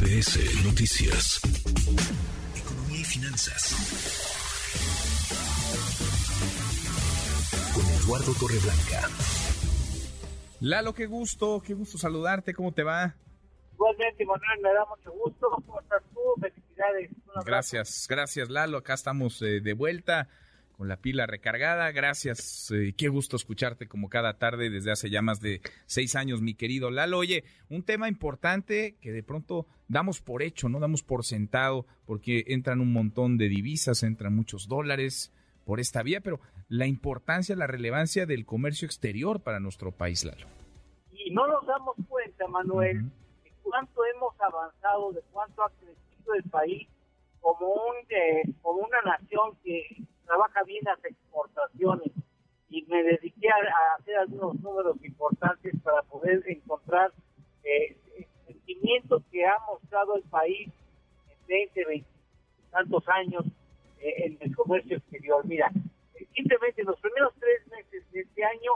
MBS Noticias. Economía y finanzas. Con Eduardo Torreblanca. Lalo, qué gusto, qué gusto saludarte, ¿cómo te va? Igualmente, Manuel, me da mucho gusto. ¿Cómo estás tú? Felicidades. Gracias, gracias Lalo, acá estamos eh, de vuelta con la pila recargada. Gracias, eh, qué gusto escucharte como cada tarde desde hace ya más de seis años, mi querido Lalo. Oye, un tema importante que de pronto damos por hecho, no damos por sentado, porque entran un montón de divisas, entran muchos dólares por esta vía, pero la importancia, la relevancia del comercio exterior para nuestro país, Lalo. Y no nos damos cuenta, Manuel, de cuánto hemos avanzado, de cuánto ha crecido el país como, un, eh, como una nación que trabaja bien las exportaciones y me dediqué a, hacer algunos números importantes para poder encontrar eh, sentimientos que ha mostrado el país en 20, 20 tantos años eh, en el comercio exterior. Mira, eh, simplemente en los primeros tres meses de este año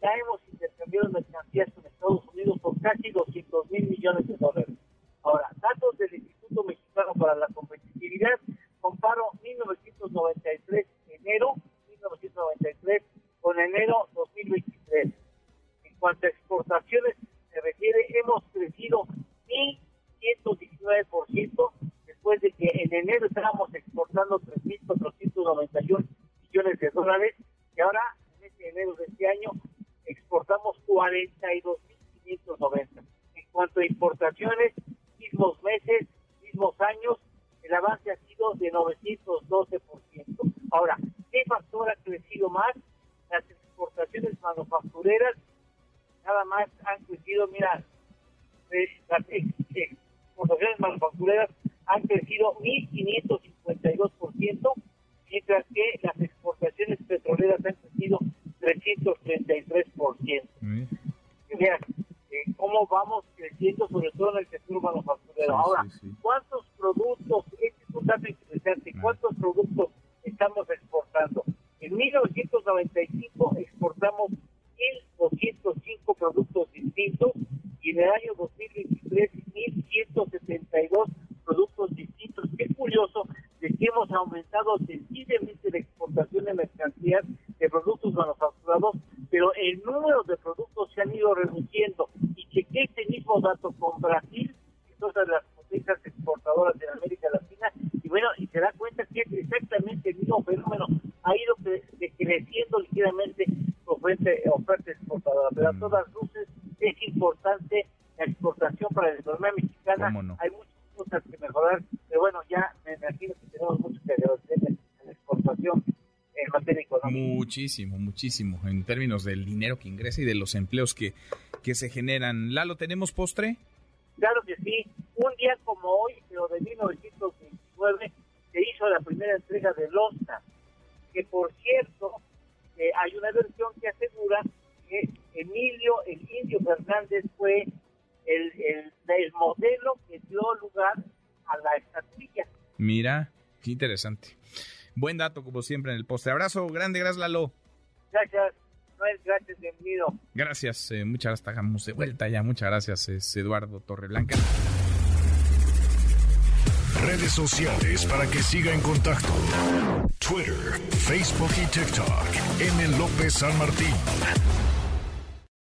ya hemos intercambiado mercancías con Estados Unidos por casi 200 mil millones de dólares. Ahora, datos del Instituto Mexicano para la Competitividad, comparo 1993 hemos crecido 1.119% después de que en enero estábamos exportando 3.491 millones de dólares y ahora en este enero de este año exportamos 42.590. En cuanto a importaciones, mismos meses, mismos años, el avance ha sido de 912%. Ahora, ¿qué factor ha crecido más? Las exportaciones manufactureras nada más han crecido, mira, las exportaciones manufactureras han crecido 1.552%, mientras que las exportaciones petroleras han crecido 333%. Mira, eh, cómo vamos creciendo, sobre todo en el sector manufacturero. Ahora, ¿cuántos productos, este es un dato interesante, cuántos productos estamos exportando. En 1995 exportamos 1.205 productos distintos y en el año 2023 1.172 productos distintos. Qué curioso de que hemos aumentado sensiblemente la exportación de mercancías de productos manufacturados, pero el número de productos se han ido reduciendo. Y chequé este mismo dato con Brasil, que es otra de las potencias exportadoras de América Latina, y bueno, y se da cuenta que es exactamente el mismo fenómeno. Ha ido creciendo ligeramente oferta, oferta exportadora, pero a todas luces es importante la exportación para la economía mexicana. Hay muchas cosas que mejorar, pero bueno, ya me imagino que tenemos mucho que agradecer en la exportación en materia económica. Muchísimo, muchísimo, en términos del dinero que ingresa y de los empleos que, que se generan. Lalo, ¿tenemos postre? Claro que sí. Un día como hoy, pero de 1929, se hizo la primera entrega de Losta, que por cierto, eh, hay una versión que asegura que Emilio, el indio Fernández, fue el, el, el modelo que dio lugar a la estatuilla. Mira, qué interesante. Buen dato, como siempre, en el postre. Abrazo grande, gracias, Lalo. Gracias. Noel, gracias, bienvenido. Gracias, eh, muchas gracias, estamos de vuelta ya, muchas gracias, es Eduardo Torreblanca. Redes sociales para que siga en contacto: Twitter, Facebook y TikTok. M. López San Martín.